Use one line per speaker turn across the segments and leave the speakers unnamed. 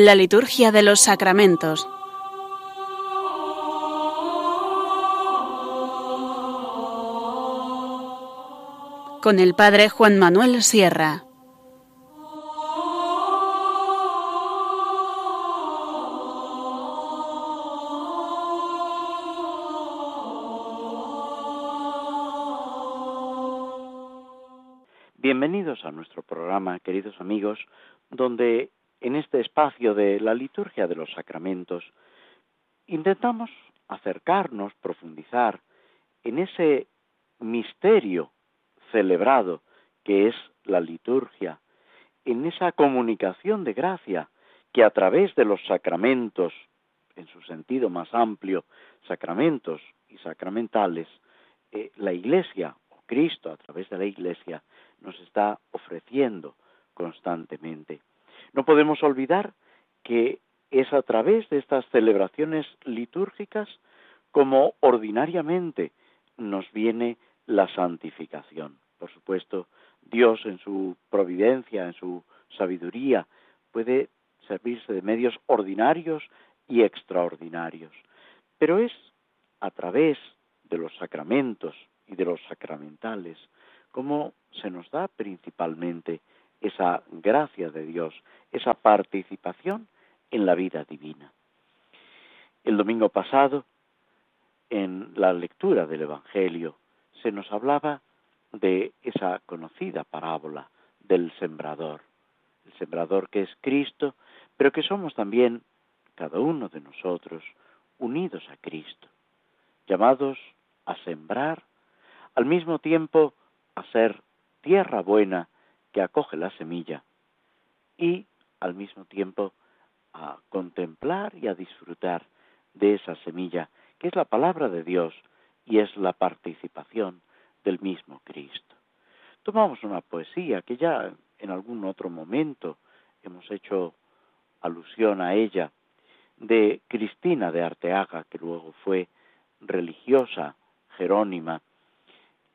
La liturgia de los sacramentos. Con el Padre Juan Manuel Sierra.
Liturgia de los sacramentos intentamos acercarnos, profundizar en ese misterio celebrado que es la liturgia, en esa comunicación de gracia que a través de los sacramentos, en su sentido más amplio, sacramentos y sacramentales, eh, la Iglesia, o Cristo a través de la Iglesia, nos está ofreciendo constantemente. No podemos olvidar que es a través de estas celebraciones litúrgicas como ordinariamente nos viene la santificación. Por supuesto, Dios en su providencia, en su sabiduría, puede servirse de medios ordinarios y extraordinarios. Pero es a través de los sacramentos y de los sacramentales como se nos da principalmente esa gracia de Dios, esa participación en la vida divina. El domingo pasado, en la lectura del Evangelio, se nos hablaba de esa conocida parábola del sembrador, el sembrador que es Cristo, pero que somos también, cada uno de nosotros, unidos a Cristo, llamados a sembrar, al mismo tiempo a ser tierra buena que acoge la semilla y al mismo tiempo a contemplar y a disfrutar de esa semilla que es la palabra de Dios y es la participación del mismo Cristo. Tomamos una poesía que ya en algún otro momento hemos hecho alusión a ella, de Cristina de Arteaga, que luego fue religiosa jerónima,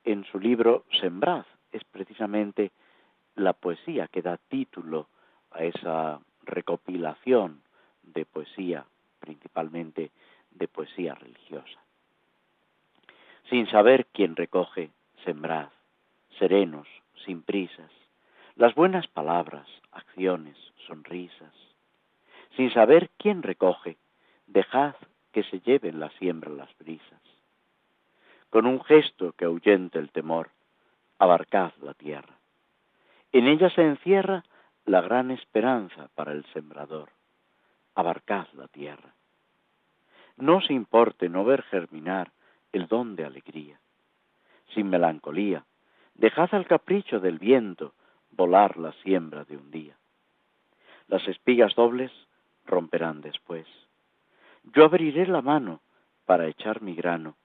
en su libro Sembrad, es precisamente la poesía que da título a esa recopilación de poesía, principalmente de poesía religiosa. Sin saber quién recoge, sembrad, serenos, sin prisas, las buenas palabras, acciones, sonrisas. Sin saber quién recoge, dejad que se lleven la siembra las brisas. Con un gesto que ahuyente el temor, abarcad la tierra. En ella se encierra la gran esperanza para el sembrador. Abarcad la tierra. No os importe no ver germinar el don de alegría. Sin melancolía, dejad al capricho del viento volar la siembra de un día. Las espigas dobles romperán después. Yo abriré la mano para echar mi grano,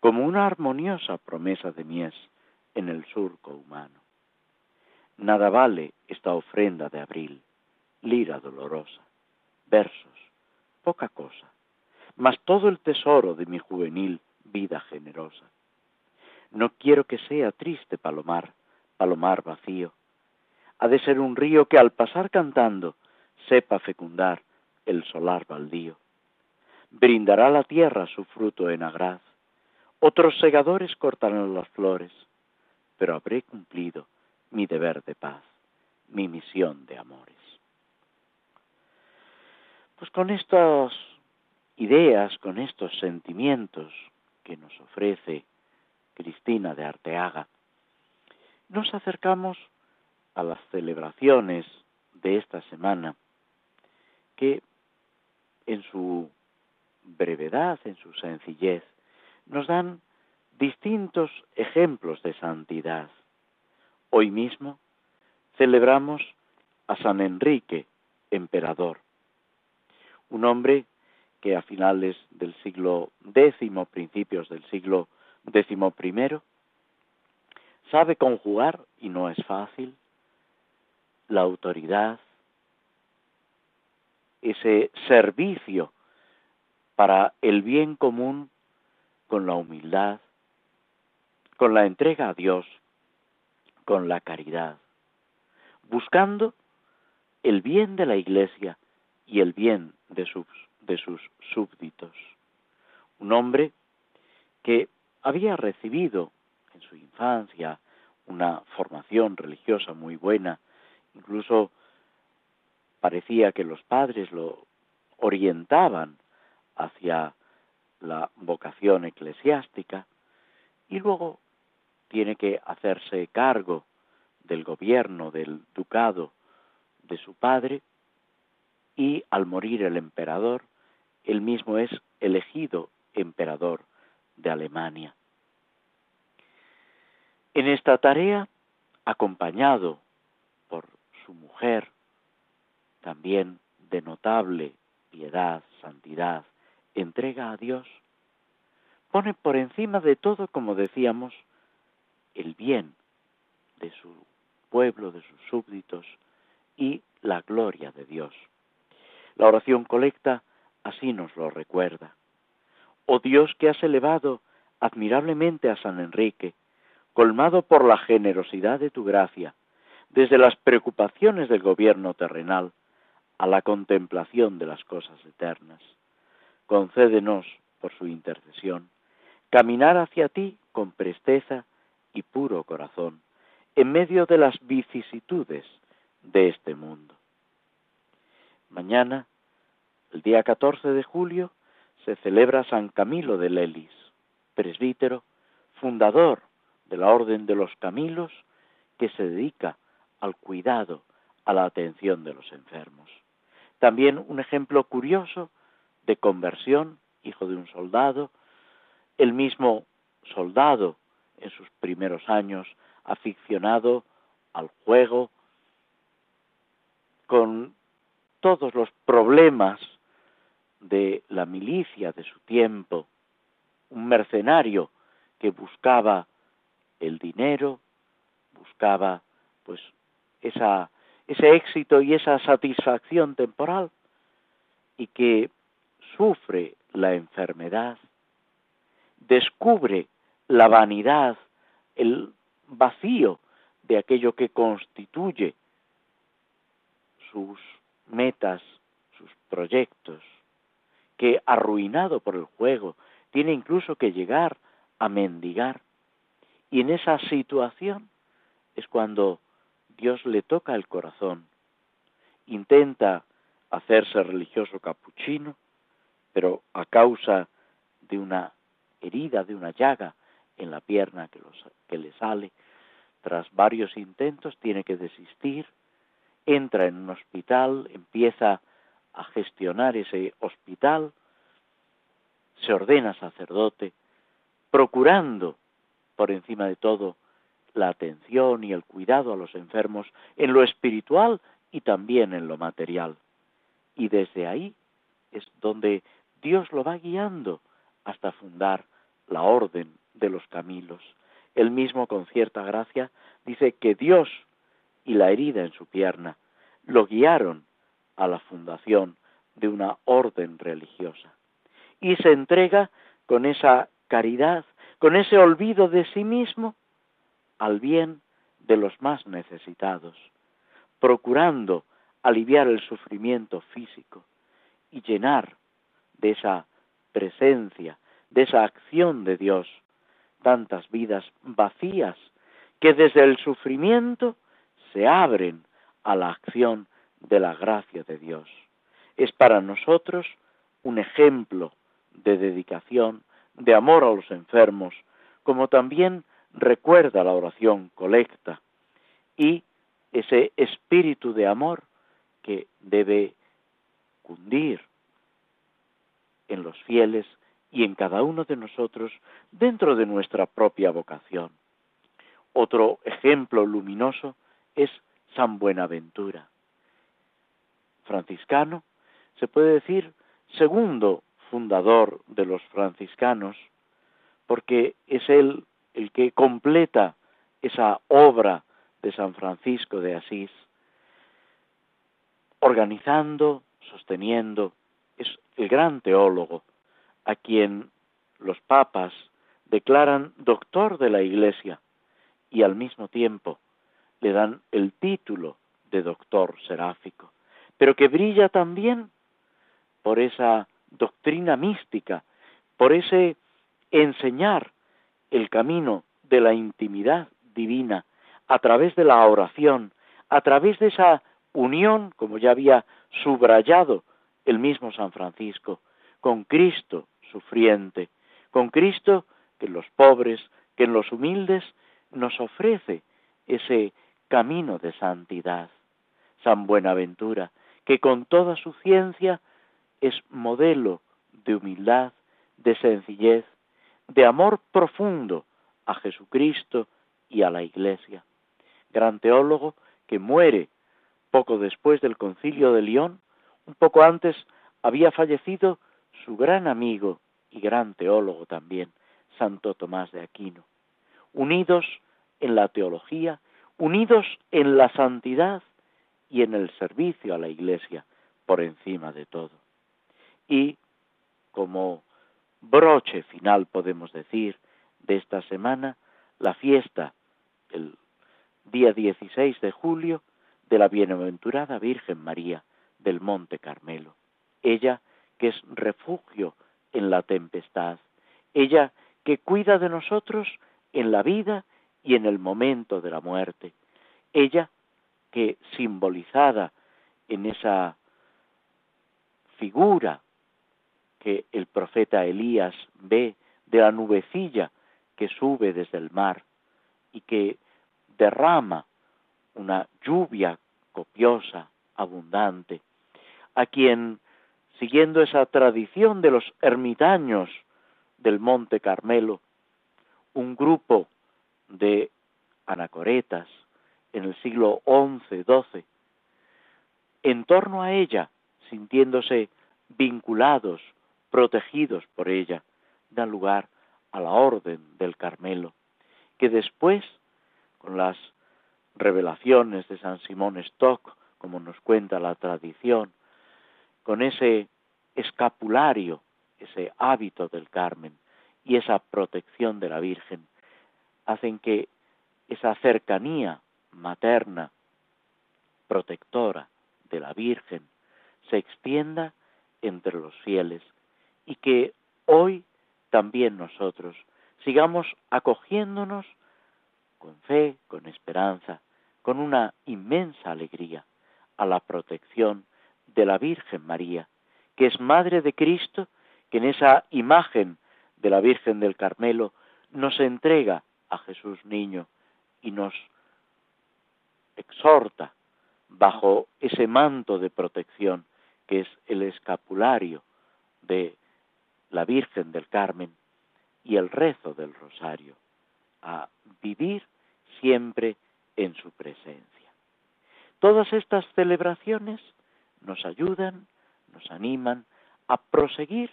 como una armoniosa promesa de mies en el surco humano. Nada vale esta ofrenda de abril, lira dolorosa, versos, poca cosa, mas todo el tesoro de mi juvenil vida generosa. No quiero que sea triste palomar, palomar vacío. Ha de ser un río que al pasar cantando sepa fecundar el solar baldío. Brindará la tierra su fruto en agraz. Otros segadores cortarán las flores, pero habré cumplido mi deber de paz, mi misión de amores. Pues con estas ideas, con estos sentimientos que nos ofrece Cristina de Arteaga, nos acercamos a las celebraciones de esta semana, que en su brevedad, en su sencillez, nos dan distintos ejemplos de santidad. Hoy mismo celebramos a San Enrique, emperador, un hombre que a finales del siglo X, principios del siglo XI, sabe conjugar, y no es fácil, la autoridad, ese servicio para el bien común con la humildad, con la entrega a Dios, con la caridad, buscando el bien de la Iglesia y el bien de sus, de sus súbditos. Un hombre que había recibido en su infancia una formación religiosa muy buena, incluso parecía que los padres lo orientaban hacia la vocación eclesiástica y luego tiene que hacerse cargo del gobierno del ducado de su padre y al morir el emperador, él mismo es elegido emperador de Alemania. En esta tarea, acompañado por su mujer, también de notable piedad, santidad, entrega a Dios, pone por encima de todo, como decíamos, el bien de su pueblo, de sus súbditos y la gloria de Dios. La oración colecta así nos lo recuerda. Oh Dios que has elevado admirablemente a San Enrique, colmado por la generosidad de tu gracia, desde las preocupaciones del gobierno terrenal a la contemplación de las cosas eternas. Concédenos, por su intercesión, caminar hacia ti con presteza y puro corazón, en medio de las vicisitudes de este mundo. Mañana, el día 14 de julio, se celebra San Camilo de Lelis, presbítero, fundador de la Orden de los Camilos, que se dedica al cuidado, a la atención de los enfermos. También un ejemplo curioso de conversión, hijo de un soldado, el mismo soldado en sus primeros años aficionado al juego, con todos los problemas de la milicia de su tiempo, un mercenario que buscaba el dinero, buscaba pues esa, ese éxito y esa satisfacción temporal y que sufre la enfermedad, descubre la vanidad, el vacío de aquello que constituye sus metas, sus proyectos, que arruinado por el juego, tiene incluso que llegar a mendigar. Y en esa situación es cuando Dios le toca el corazón, intenta hacerse religioso capuchino, pero a causa de una herida, de una llaga en la pierna que, que le sale, tras varios intentos tiene que desistir, entra en un hospital, empieza a gestionar ese hospital, se ordena sacerdote, procurando, por encima de todo, la atención y el cuidado a los enfermos en lo espiritual y también en lo material. Y desde ahí es donde Dios lo va guiando hasta fundar la orden de los Camilos. Él mismo, con cierta gracia, dice que Dios y la herida en su pierna lo guiaron a la fundación de una orden religiosa. Y se entrega con esa caridad, con ese olvido de sí mismo, al bien de los más necesitados, procurando aliviar el sufrimiento físico y llenar de esa presencia, de esa acción de Dios, tantas vidas vacías que desde el sufrimiento se abren a la acción de la gracia de Dios. Es para nosotros un ejemplo de dedicación, de amor a los enfermos, como también recuerda la oración colecta y ese espíritu de amor que debe cundir en los fieles y en cada uno de nosotros dentro de nuestra propia vocación. Otro ejemplo luminoso es San Buenaventura. Franciscano, se puede decir segundo fundador de los franciscanos, porque es él el que completa esa obra de San Francisco de Asís, organizando, sosteniendo, es el gran teólogo a quien los papas declaran doctor de la Iglesia y al mismo tiempo le dan el título de doctor seráfico, pero que brilla también por esa doctrina mística, por ese enseñar el camino de la intimidad divina a través de la oración, a través de esa unión, como ya había subrayado el mismo San Francisco, con Cristo sufriente, con Cristo que en los pobres, que en los humildes nos ofrece ese camino de santidad. San Buenaventura, que con toda su ciencia es modelo de humildad, de sencillez, de amor profundo a Jesucristo y a la Iglesia. Gran teólogo que muere poco después del concilio de León, un poco antes había fallecido su gran amigo y gran teólogo también, Santo Tomás de Aquino. Unidos en la teología, unidos en la santidad y en el servicio a la Iglesia por encima de todo. Y como broche final, podemos decir, de esta semana, la fiesta, el día 16 de julio, de la bienaventurada Virgen María del Monte Carmelo. Ella que es refugio en la tempestad, ella que cuida de nosotros en la vida y en el momento de la muerte, ella que simbolizada en esa figura que el profeta Elías ve de la nubecilla que sube desde el mar y que derrama una lluvia copiosa, abundante, a quien, siguiendo esa tradición de los ermitaños del Monte Carmelo, un grupo de anacoretas en el siglo XI, XII, en torno a ella, sintiéndose vinculados, protegidos por ella, dan lugar a la orden del Carmelo, que después, con las revelaciones de San Simón Stock, como nos cuenta la tradición, con ese escapulario, ese hábito del Carmen y esa protección de la Virgen, hacen que esa cercanía materna, protectora de la Virgen, se extienda entre los fieles y que hoy también nosotros sigamos acogiéndonos con fe, con esperanza, con una inmensa alegría a la protección de la Virgen María, que es Madre de Cristo, que en esa imagen de la Virgen del Carmelo nos entrega a Jesús niño y nos exhorta bajo ese manto de protección que es el escapulario de la Virgen del Carmen y el rezo del rosario, a vivir siempre en su presencia. Todas estas celebraciones nos ayudan, nos animan a proseguir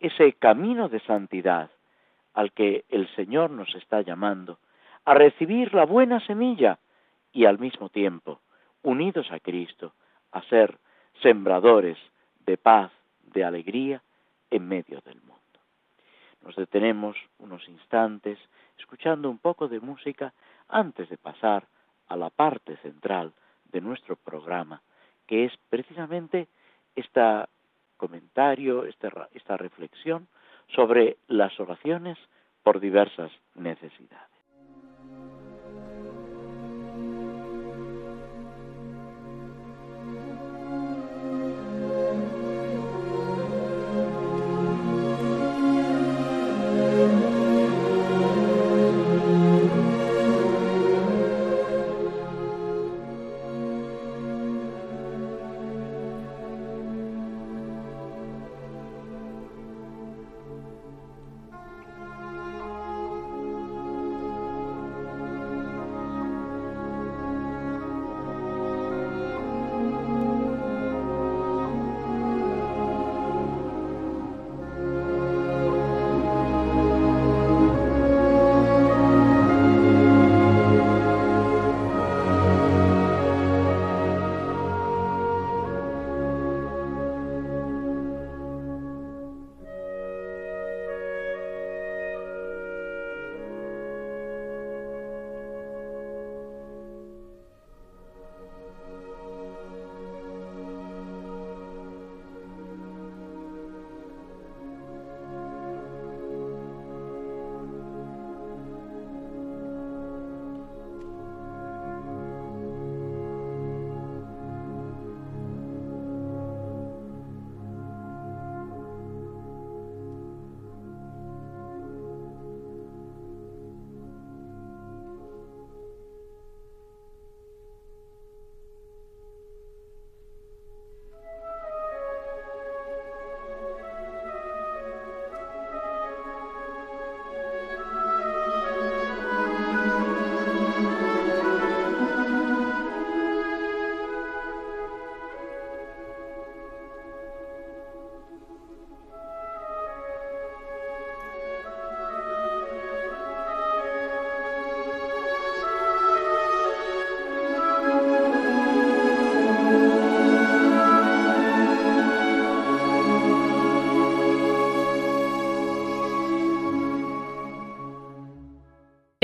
ese camino de santidad al que el Señor nos está llamando, a recibir la buena semilla y al mismo tiempo, unidos a Cristo, a ser sembradores de paz, de alegría en medio del mundo. Nos detenemos unos instantes escuchando un poco de música antes de pasar a la parte central de nuestro programa, que es precisamente este comentario, esta, esta reflexión sobre las oraciones por diversas necesidades.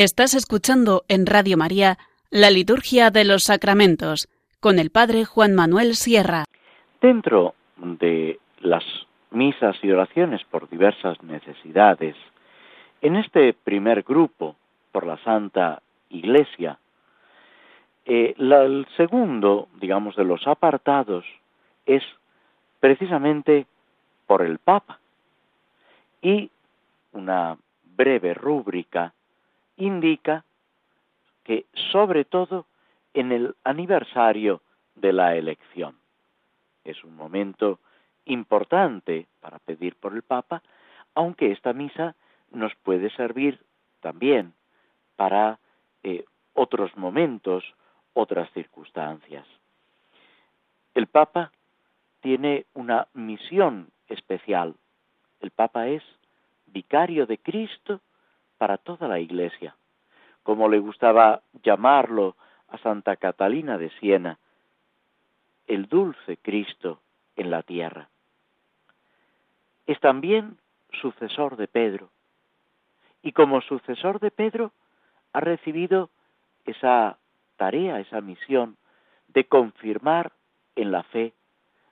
Estás escuchando en Radio María la Liturgia de los Sacramentos con el Padre Juan Manuel Sierra.
Dentro de las misas y oraciones por diversas necesidades, en este primer grupo, por la Santa Iglesia, eh, el segundo, digamos, de los apartados es precisamente por el Papa y una breve rúbrica indica que sobre todo en el aniversario de la elección. Es un momento importante para pedir por el Papa, aunque esta misa nos puede servir también para eh, otros momentos, otras circunstancias. El Papa tiene una misión especial. El Papa es vicario de Cristo para toda la Iglesia, como le gustaba llamarlo a Santa Catalina de Siena, el dulce Cristo en la tierra. Es también sucesor de Pedro, y como sucesor de Pedro ha recibido esa tarea, esa misión de confirmar en la fe,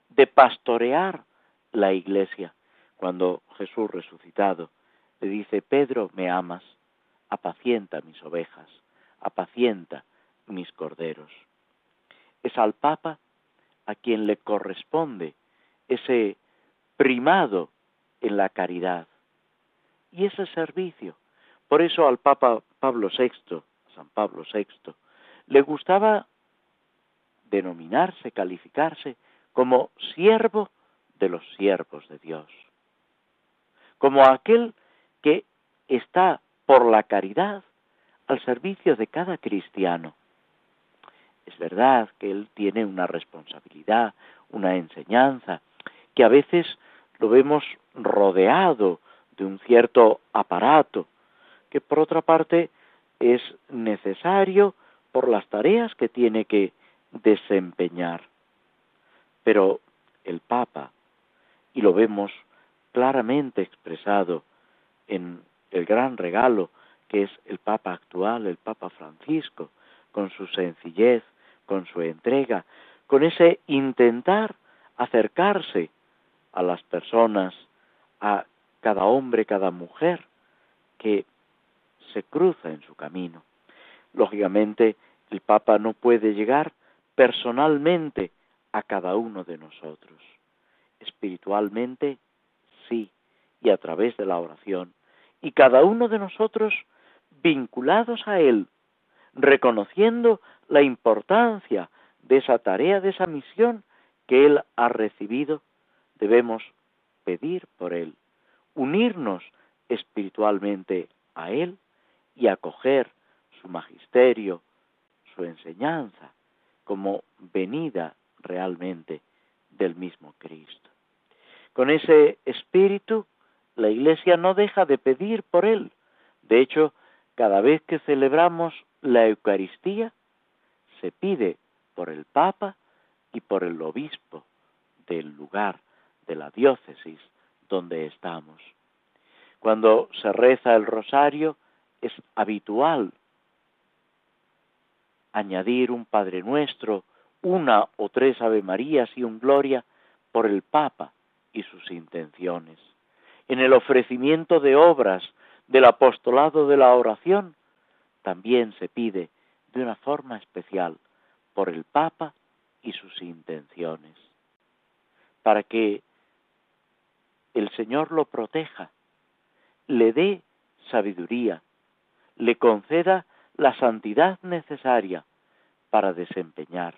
de pastorear la iglesia. Cuando Jesús resucitado le dice, Pedro, me amas, apacienta mis ovejas, apacienta mis corderos. Es al Papa a quien le corresponde ese primado en la caridad y ese servicio. Por eso al Papa Pablo VI, San Pablo VI, le gustaba denominarse, calificarse como siervo de los siervos de Dios, como aquel que está por la caridad al servicio de cada cristiano. Es verdad que él tiene una responsabilidad, una enseñanza, que a veces lo vemos rodeado de un cierto aparato, que por otra parte es necesario por las tareas que tiene que desempeñar. Pero el Papa, y lo vemos claramente expresado en el gran regalo que es el Papa actual, el Papa Francisco, con su sencillez, con su entrega, con ese intentar acercarse a las personas, a cada hombre, cada mujer que se cruza en su camino. Lógicamente, el Papa no puede llegar personalmente a cada uno de nosotros. Espiritualmente, sí, y a través de la oración, y cada uno de nosotros vinculados a Él, reconociendo la importancia de esa tarea, de esa misión que Él ha recibido, debemos pedir por Él, unirnos espiritualmente a Él y acoger su magisterio, su enseñanza, como venida realmente del mismo Cristo. Con ese espíritu la Iglesia no deja de pedir por él. De hecho, cada vez que celebramos la Eucaristía, se pide por el Papa y por el obispo del lugar, de la diócesis donde estamos. Cuando se reza el rosario, es habitual añadir un Padre Nuestro, una o tres Ave Marías y un Gloria por el Papa y sus intenciones en el ofrecimiento de obras del apostolado de la oración, también se pide de una forma especial por el Papa y sus intenciones, para que el Señor lo proteja, le dé sabiduría, le conceda la santidad necesaria para desempeñar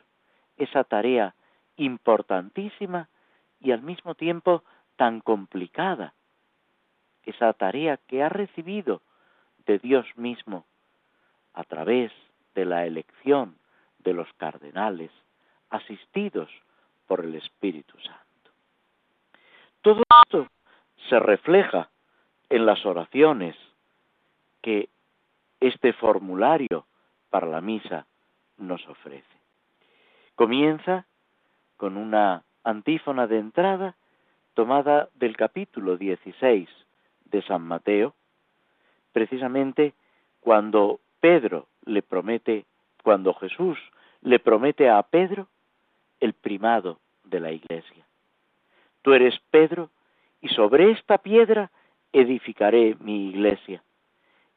esa tarea importantísima y al mismo tiempo tan complicada esa tarea que ha recibido de Dios mismo a través de la elección de los cardenales asistidos por el Espíritu Santo. Todo esto se refleja en las oraciones que este formulario para la misa nos ofrece. Comienza con una antífona de entrada tomada del capítulo 16 de San Mateo, precisamente cuando Pedro le promete, cuando Jesús le promete a Pedro el primado de la iglesia. Tú eres Pedro y sobre esta piedra edificaré mi iglesia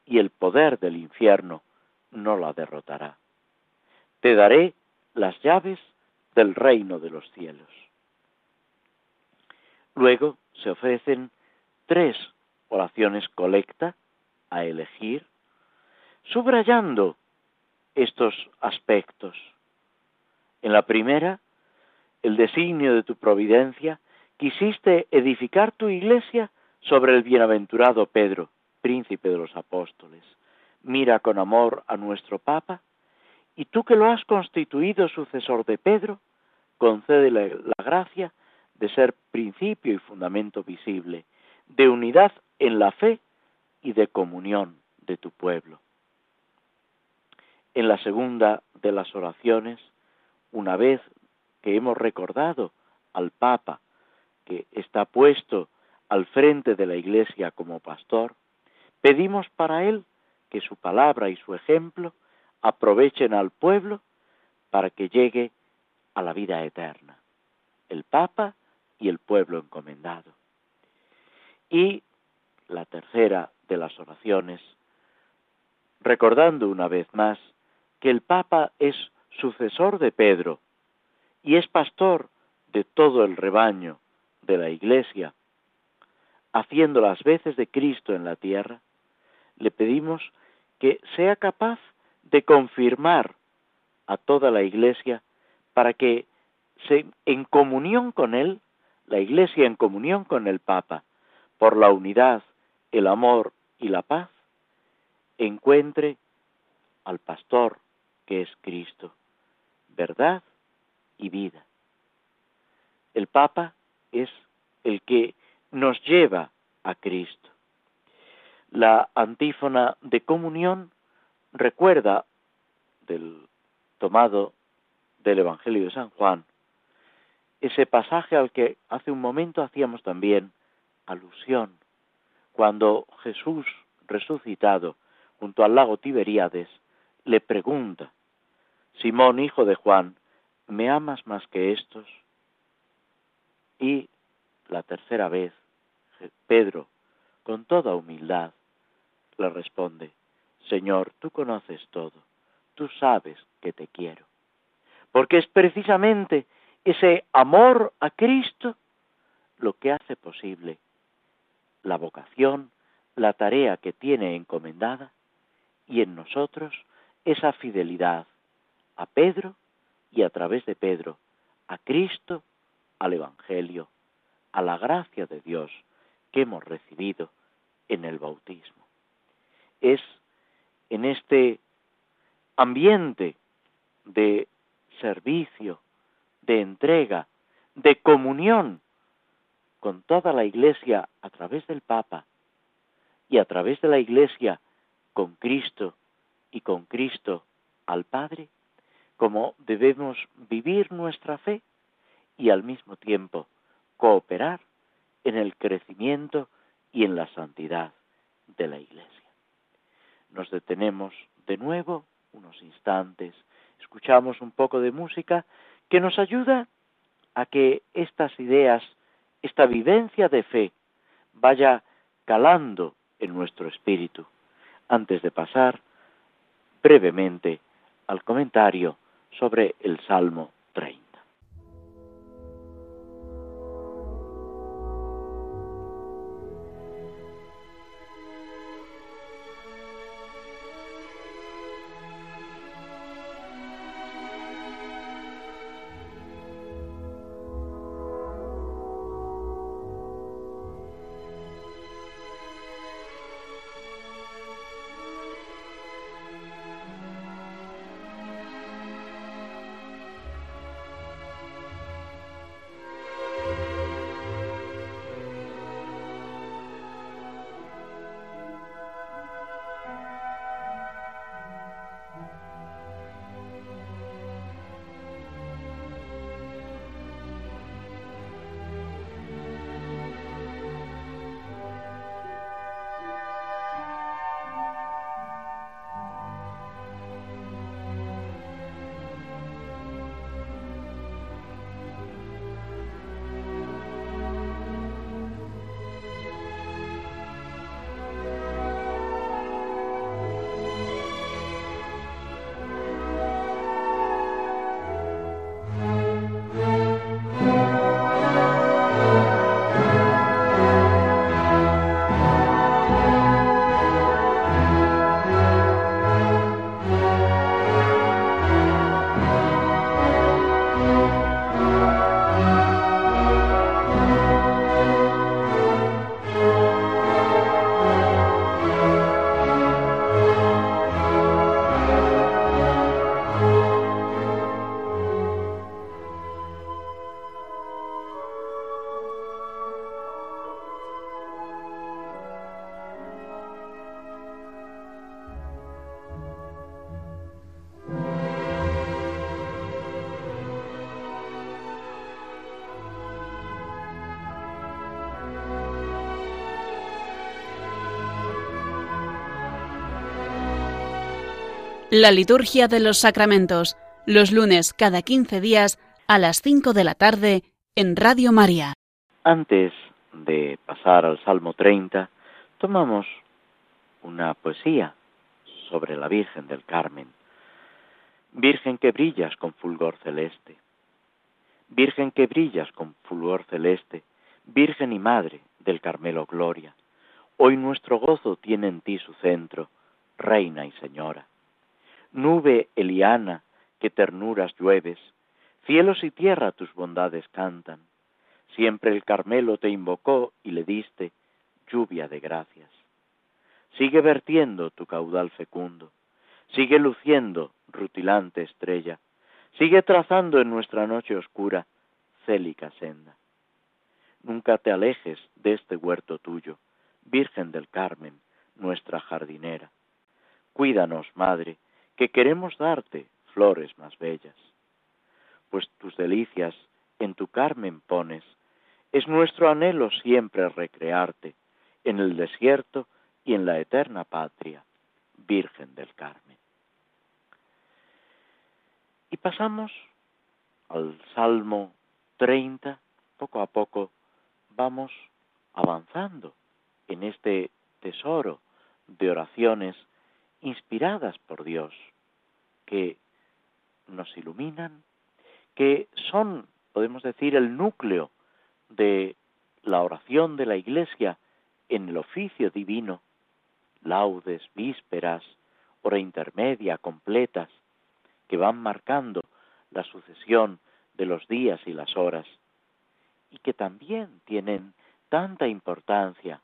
y el poder del infierno no la derrotará. Te daré las llaves del reino de los cielos. Luego se ofrecen tres oraciones colecta a elegir, subrayando estos aspectos. En la primera, el designio de tu providencia, quisiste edificar tu iglesia sobre el bienaventurado Pedro, príncipe de los apóstoles. Mira con amor a nuestro Papa, y tú que lo has constituido sucesor de Pedro, concédele la gracia de ser principio y fundamento visible, de unidad en la fe y de comunión de tu pueblo. En la segunda de las oraciones, una vez que hemos recordado al Papa, que está puesto al frente de la Iglesia como pastor, pedimos para él que su palabra y su ejemplo aprovechen al pueblo para que llegue a la vida eterna. El Papa y el pueblo encomendado. Y la tercera de las oraciones, recordando una vez más que el Papa es sucesor de Pedro y es pastor de todo el rebaño de la Iglesia, haciendo las veces de Cristo en la tierra, le pedimos que sea capaz de confirmar a toda la Iglesia para que se, en comunión con Él la Iglesia en comunión con el Papa, por la unidad, el amor y la paz, encuentre al pastor que es Cristo, verdad y vida. El Papa es el que nos lleva a Cristo. La antífona de comunión recuerda del tomado del Evangelio de San Juan ese pasaje al que hace un momento hacíamos también alusión, cuando Jesús resucitado junto al lago Tiberíades le pregunta, Simón, hijo de Juan, ¿me amas más que estos? Y la tercera vez, Pedro, con toda humildad, le responde, Señor, tú conoces todo, tú sabes que te quiero. Porque es precisamente ese amor a Cristo lo que hace posible la vocación, la tarea que tiene encomendada y en nosotros esa fidelidad a Pedro y a través de Pedro a Cristo, al Evangelio, a la gracia de Dios que hemos recibido en el bautismo. Es en este ambiente de servicio, de entrega, de comunión con toda la Iglesia a través del Papa y a través de la Iglesia con Cristo y con Cristo al Padre, como debemos vivir nuestra fe y al mismo tiempo cooperar en el crecimiento y en la santidad de la Iglesia. Nos detenemos de nuevo unos instantes, escuchamos un poco de música que nos ayuda a que estas ideas, esta vivencia de fe, vaya calando en nuestro espíritu, antes de pasar brevemente al comentario sobre el Salmo 30.
La liturgia de los sacramentos, los lunes cada 15 días a las 5 de la tarde en Radio María.
Antes de pasar al Salmo 30, tomamos una poesía sobre la Virgen del Carmen. Virgen que brillas con fulgor celeste. Virgen que brillas con fulgor celeste, Virgen y Madre del Carmelo Gloria. Hoy nuestro gozo tiene en ti su centro, Reina y Señora nube Eliana, que ternuras llueves, cielos y tierra tus bondades cantan. Siempre el Carmelo te invocó y le diste lluvia de gracias. Sigue vertiendo tu caudal fecundo, sigue luciendo rutilante estrella, sigue trazando en nuestra noche oscura célica senda. Nunca te alejes de este huerto tuyo, Virgen del Carmen, nuestra jardinera. Cuídanos, Madre, que queremos darte flores más bellas, pues tus delicias en tu Carmen pones, es nuestro anhelo siempre recrearte en el desierto y en la eterna patria, Virgen del Carmen. Y pasamos al Salmo 30, poco a poco vamos avanzando en este tesoro de oraciones inspiradas por Dios, que nos iluminan, que son, podemos decir, el núcleo de la oración de la Iglesia en el oficio divino, laudes, vísperas, hora intermedia, completas, que van marcando la sucesión de los días y las horas, y que también tienen tanta importancia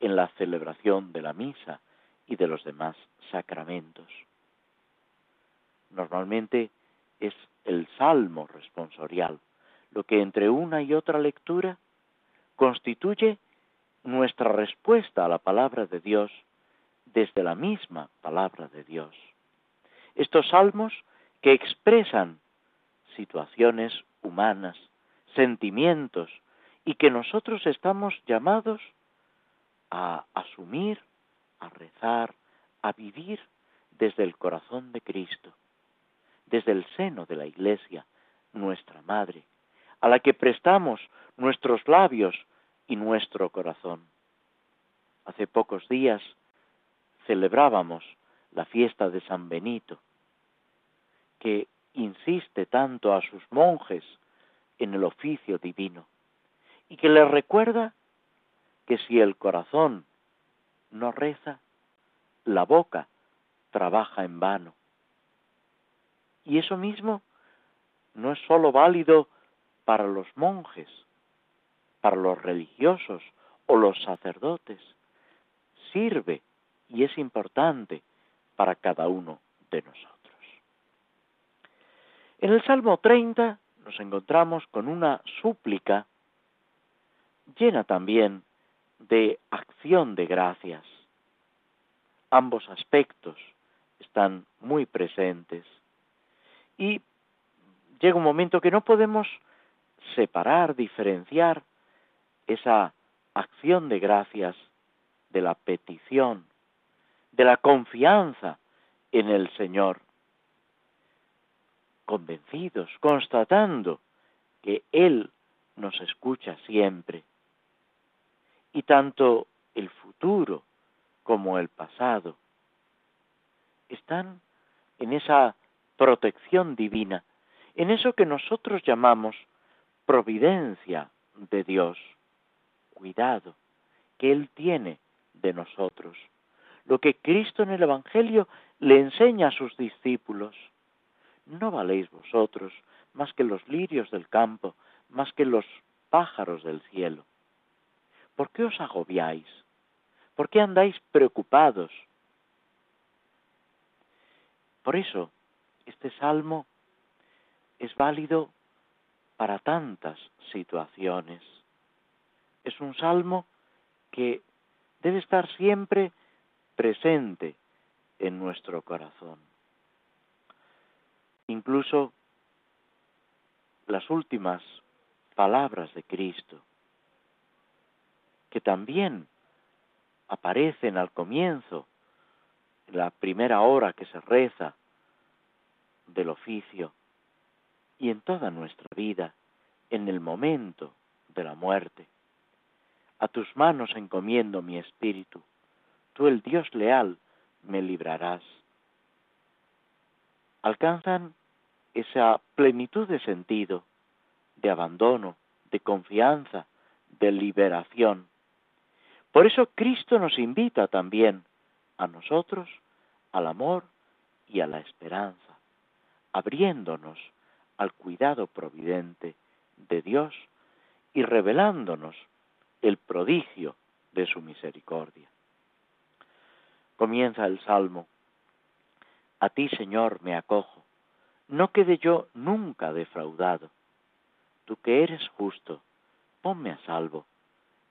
en la celebración de la misa y de los demás sacramentos. Normalmente es el salmo responsorial, lo que entre una y otra lectura constituye nuestra respuesta a la palabra de Dios desde la misma palabra de Dios. Estos salmos que expresan situaciones humanas, sentimientos, y que nosotros estamos llamados a asumir, a rezar, a vivir desde el corazón de Cristo, desde el seno de la Iglesia, nuestra Madre, a la que prestamos nuestros labios y nuestro corazón. Hace pocos días celebrábamos la fiesta de San Benito, que insiste tanto a sus monjes en el oficio divino y que les recuerda que si el corazón no reza, la boca trabaja en vano. Y eso mismo no es sólo válido para los monjes, para los religiosos o los sacerdotes, sirve y es importante para cada uno de nosotros. En el Salmo 30 nos encontramos con una súplica llena también de acción de gracias. Ambos aspectos están muy presentes y llega un momento que no podemos separar, diferenciar esa acción de gracias de la petición, de la confianza en el Señor, convencidos, constatando que Él nos escucha siempre. Y tanto el futuro como el pasado están en esa protección divina, en eso que nosotros llamamos providencia de Dios, cuidado que Él tiene de nosotros, lo que Cristo en el Evangelio le enseña a sus discípulos. No valéis vosotros más que los lirios del campo, más que los pájaros del cielo. ¿Por qué os agobiáis? ¿Por qué andáis preocupados? Por eso, este salmo es válido para tantas situaciones. Es un salmo que debe estar siempre presente en nuestro corazón. Incluso las últimas palabras de Cristo, que también aparecen al comienzo, en la primera hora que se reza del oficio y en toda nuestra vida, en el momento de la muerte. A tus manos encomiendo mi espíritu, tú el Dios leal me librarás. Alcanzan esa plenitud de sentido, de abandono, de confianza, de liberación. Por eso Cristo nos invita también a nosotros al amor y a la esperanza, abriéndonos al cuidado providente de Dios y revelándonos el prodigio de su misericordia. Comienza el Salmo. A ti, Señor, me acojo. No quede yo nunca defraudado. Tú que eres justo, ponme a salvo.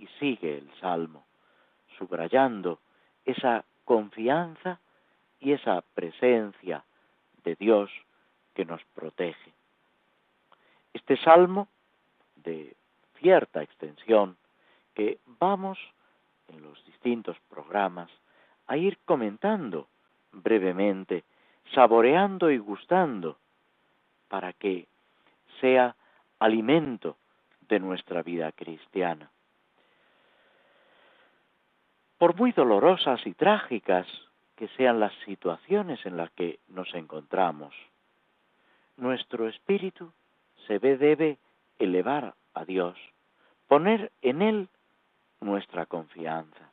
Y sigue el salmo, subrayando esa confianza y esa presencia de Dios que nos protege. Este salmo, de cierta extensión, que vamos en los distintos programas a ir comentando brevemente, saboreando y gustando, para que sea alimento de nuestra vida cristiana. Por muy dolorosas y trágicas que sean las situaciones en las que nos encontramos, nuestro espíritu se ve debe elevar a Dios, poner en Él nuestra confianza.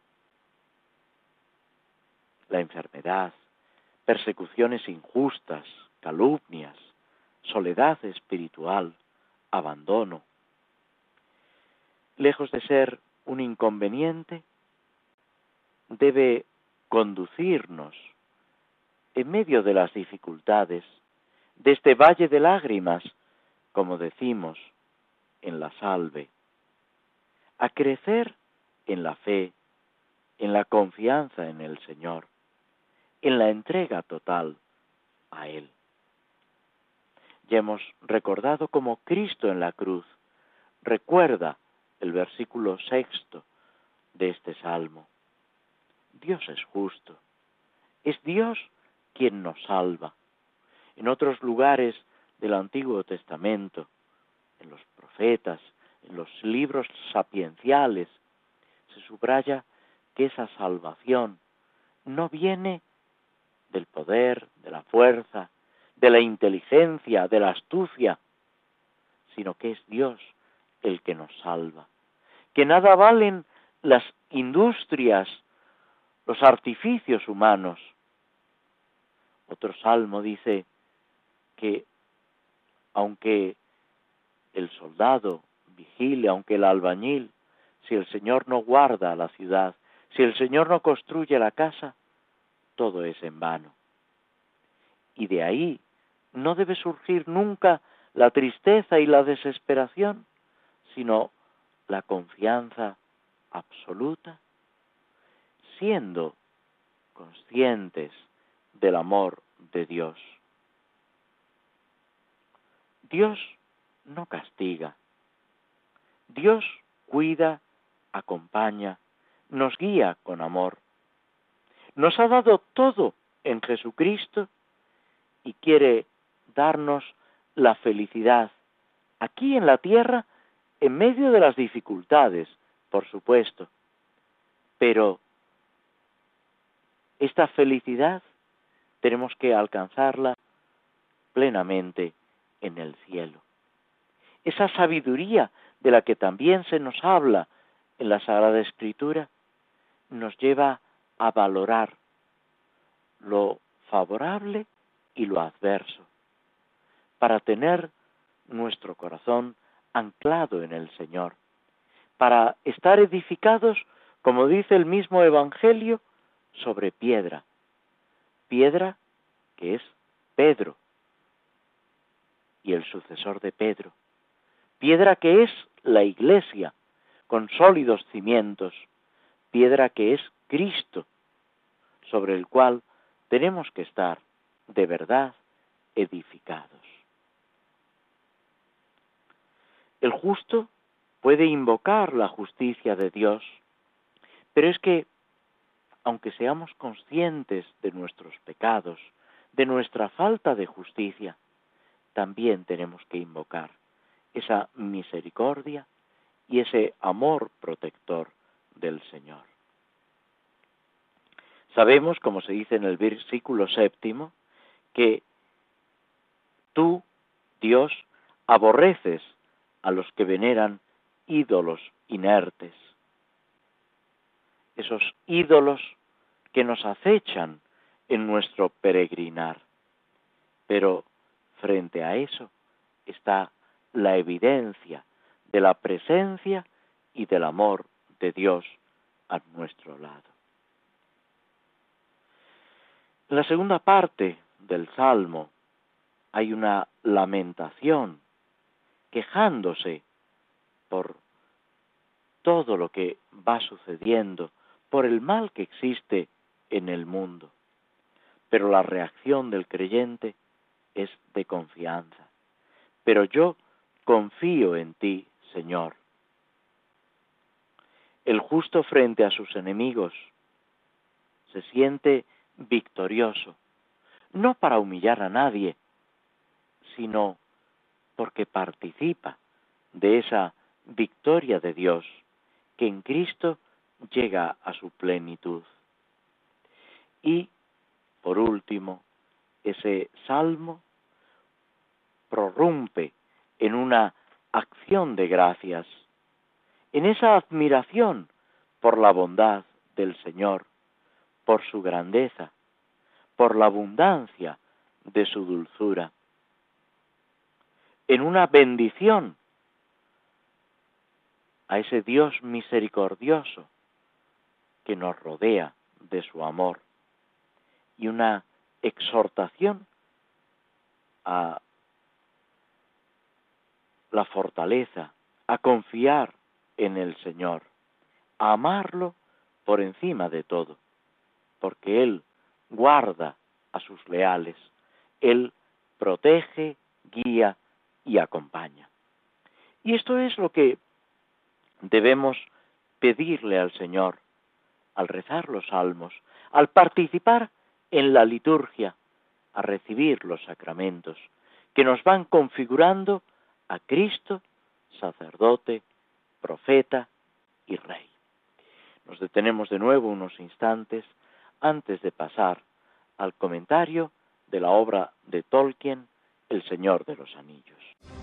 La enfermedad, persecuciones injustas, calumnias, soledad espiritual, abandono, lejos de ser un inconveniente, debe conducirnos en medio de las dificultades, de este valle de lágrimas, como decimos en la salve, a crecer en la fe, en la confianza en el Señor, en la entrega total a Él. Ya hemos recordado como Cristo en la cruz recuerda el versículo sexto de este salmo. Dios es justo. Es Dios quien nos salva. En otros lugares del Antiguo Testamento, en los profetas, en los libros sapienciales, se subraya que esa salvación no viene del poder, de la fuerza, de la inteligencia, de la astucia, sino que es Dios el que nos salva. Que nada valen las industrias los artificios humanos. Otro salmo dice que aunque el soldado vigile, aunque el albañil, si el Señor no guarda la ciudad, si el Señor no construye la casa, todo es en vano. Y de ahí no debe surgir nunca la tristeza y la desesperación, sino la confianza absoluta siendo conscientes del amor de Dios. Dios no castiga. Dios cuida, acompaña, nos guía con amor. Nos ha dado todo en Jesucristo y quiere darnos la felicidad aquí en la tierra en medio de las dificultades, por supuesto, pero esta felicidad tenemos que alcanzarla plenamente en el cielo. Esa sabiduría de la que también se nos habla en la Sagrada Escritura nos lleva a valorar lo favorable y lo adverso, para tener nuestro corazón anclado en el Señor, para estar edificados, como dice el mismo Evangelio, sobre piedra, piedra que es Pedro, y el sucesor de Pedro, piedra que es la iglesia, con sólidos cimientos, piedra que es Cristo, sobre el cual tenemos que estar de verdad edificados. El justo puede invocar la justicia de Dios, pero es que, aunque seamos conscientes de nuestros pecados, de nuestra falta de justicia, también tenemos que invocar esa misericordia y ese amor protector del Señor. Sabemos, como se dice en el versículo séptimo, que tú, Dios, aborreces a los que veneran ídolos inertes, esos ídolos que nos acechan en nuestro peregrinar. Pero frente a eso está la evidencia de la presencia y del amor de Dios a nuestro lado. En la segunda parte del Salmo hay una lamentación, quejándose por todo lo que va sucediendo, por el mal que existe en el mundo. Pero la reacción del creyente es de confianza. Pero yo confío en ti, Señor. El justo frente a sus enemigos se siente victorioso, no para humillar a nadie, sino porque participa de esa victoria de Dios que en Cristo llega a su plenitud. Y, por último, ese salmo prorrumpe en una acción de gracias, en esa admiración por la bondad del Señor, por su grandeza, por la abundancia de su dulzura, en una bendición a ese Dios misericordioso que nos rodea de su amor y una exhortación a la fortaleza, a confiar en el Señor, a amarlo por encima de todo, porque Él guarda a sus leales, Él protege, guía y acompaña. Y esto es lo que debemos pedirle al Señor al rezar los salmos, al participar en la liturgia, a recibir los sacramentos, que nos van configurando a Cristo, sacerdote, profeta y rey. Nos detenemos de nuevo unos instantes antes de pasar al comentario de la obra de Tolkien, El Señor de los Anillos.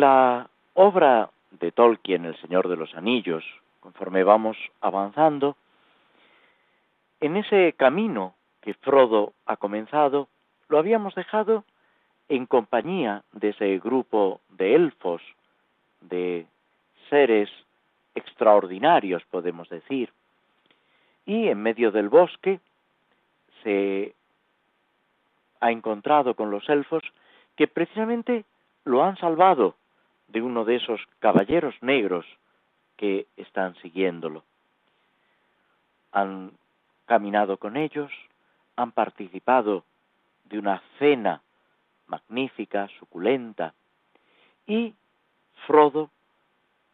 La obra de Tolkien, El Señor de los Anillos, conforme vamos avanzando, en ese camino que Frodo ha comenzado, lo habíamos dejado en compañía de ese grupo de elfos, de seres extraordinarios, podemos decir. Y en medio del bosque se ha encontrado con los elfos que precisamente lo han salvado de uno de esos caballeros negros que están siguiéndolo. Han caminado con ellos, han participado de una cena magnífica, suculenta, y Frodo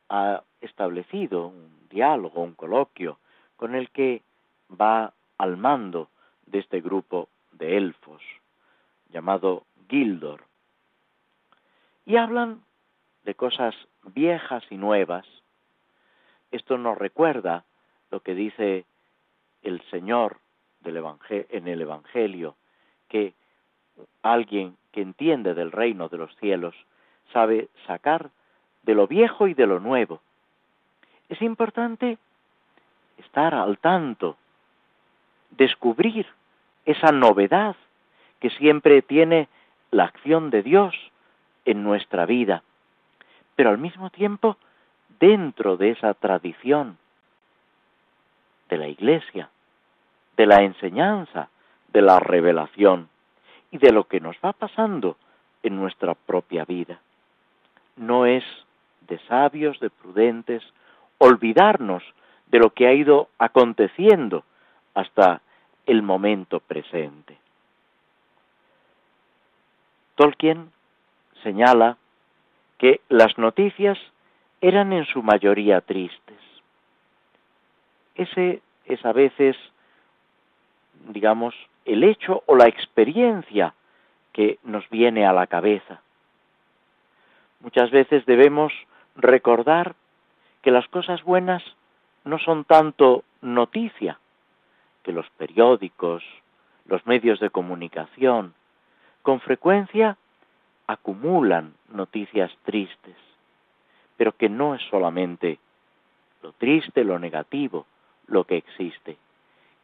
ha establecido un diálogo, un coloquio, con el que va al mando de este grupo de elfos, llamado Gildor. Y hablan de cosas viejas y nuevas. Esto nos recuerda lo que dice el Señor del en el Evangelio, que alguien que entiende del reino de los cielos sabe sacar de lo viejo y de lo nuevo. Es importante estar al tanto, descubrir esa novedad que siempre tiene la acción de Dios en nuestra vida, pero al mismo tiempo dentro de esa tradición de la Iglesia, de la enseñanza, de la revelación y de lo que nos va pasando en nuestra propia vida. No es de sabios, de prudentes, olvidarnos de lo que ha ido aconteciendo hasta el momento presente. Tolkien señala que las noticias eran en su mayoría tristes. Ese es a veces, digamos, el hecho o la experiencia que nos viene a la cabeza. Muchas veces debemos recordar que las cosas buenas no son tanto noticia, que los periódicos, los medios de comunicación, con frecuencia acumulan noticias tristes, pero que no es solamente lo triste, lo negativo, lo que existe,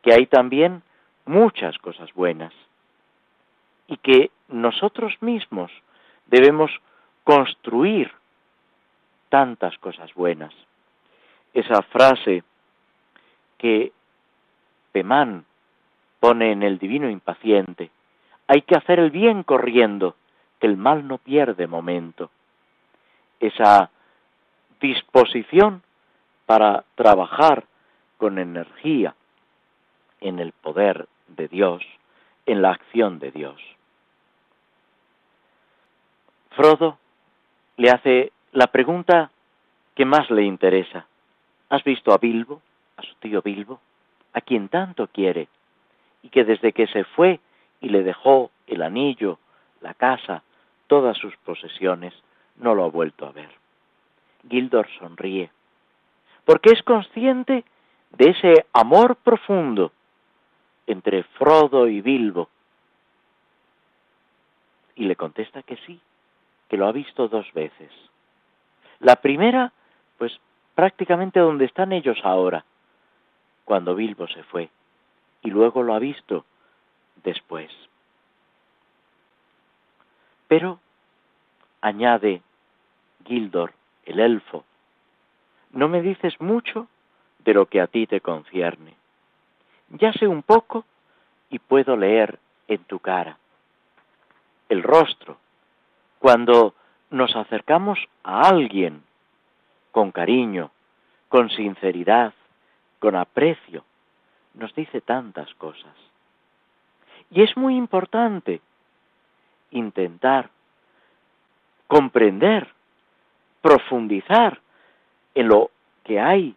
que hay también muchas cosas buenas y que nosotros mismos debemos construir tantas cosas buenas. Esa frase que Pemán pone en el divino impaciente, hay que hacer el bien corriendo, el mal no pierde momento. Esa disposición para trabajar con energía en el poder de Dios, en la acción de Dios. Frodo le hace la pregunta que más le interesa. ¿Has visto a Bilbo, a su tío Bilbo, a quien tanto quiere, y que desde que se fue y le dejó el anillo, la casa, todas sus posesiones, no lo ha vuelto a ver? Gildor sonríe, porque es consciente de ese amor profundo entre Frodo y Bilbo. Y le contesta que sí, que lo ha visto dos veces. La primera, pues prácticamente donde están ellos ahora, cuando Bilbo se fue, y luego lo ha visto después. Pero, añade Gildor, el elfo, no me dices mucho de lo que a ti te concierne. Ya sé un poco y puedo leer en tu cara. El rostro, cuando nos acercamos a alguien con cariño, con sinceridad, con aprecio, nos dice tantas cosas. Y es muy importante intentar comprender, profundizar en lo que hay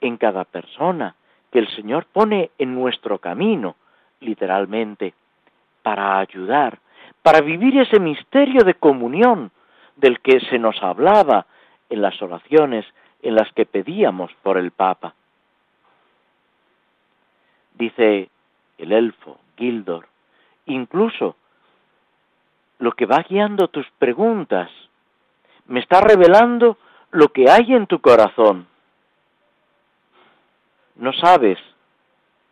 en cada persona que el Señor pone en nuestro camino, literalmente, para ayudar, para vivir ese misterio de comunión del que se nos hablaba en las oraciones en las que pedíamos por el Papa. Dice el elfo, Gildor, incluso lo que va guiando tus preguntas me está revelando lo que hay en tu corazón. No sabes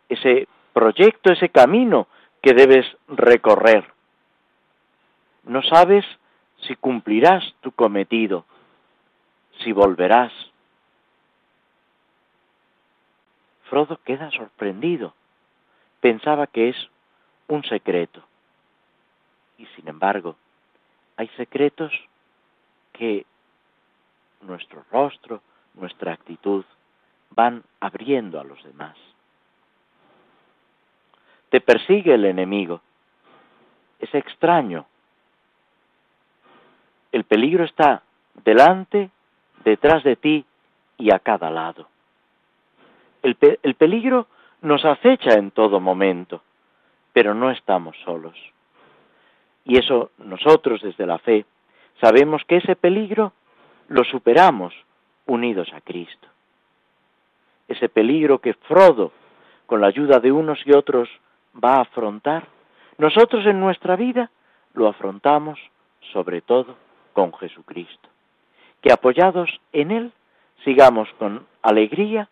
ese proyecto, ese camino que debes recorrer. No sabes si cumplirás tu cometido, si volverás. Frodo queda sorprendido. Pensaba que es un secreto. Y sin embargo, hay secretos que nuestro rostro, nuestra actitud, van abriendo a los demás. Te persigue el enemigo. Es extraño. El peligro está delante, detrás de ti y a cada lado. El, el peligro nos acecha en todo momento, pero no estamos solos. Y eso nosotros desde la fe sabemos que ese peligro lo superamos unidos a Cristo. Ese peligro que Frodo, con la ayuda de unos y otros, va a afrontar, nosotros en nuestra vida lo afrontamos sobre todo con Jesucristo. Que apoyados en Él sigamos con alegría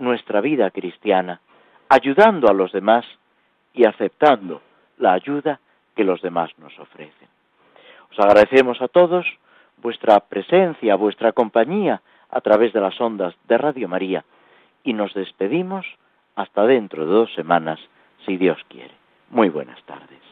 nuestra vida cristiana, ayudando a los demás y aceptando la ayuda que los demás nos ofrecen. Os agradecemos a todos vuestra presencia, vuestra compañía a través de las ondas de Radio María y nos despedimos hasta dentro de dos semanas, si Dios quiere. Muy buenas tardes.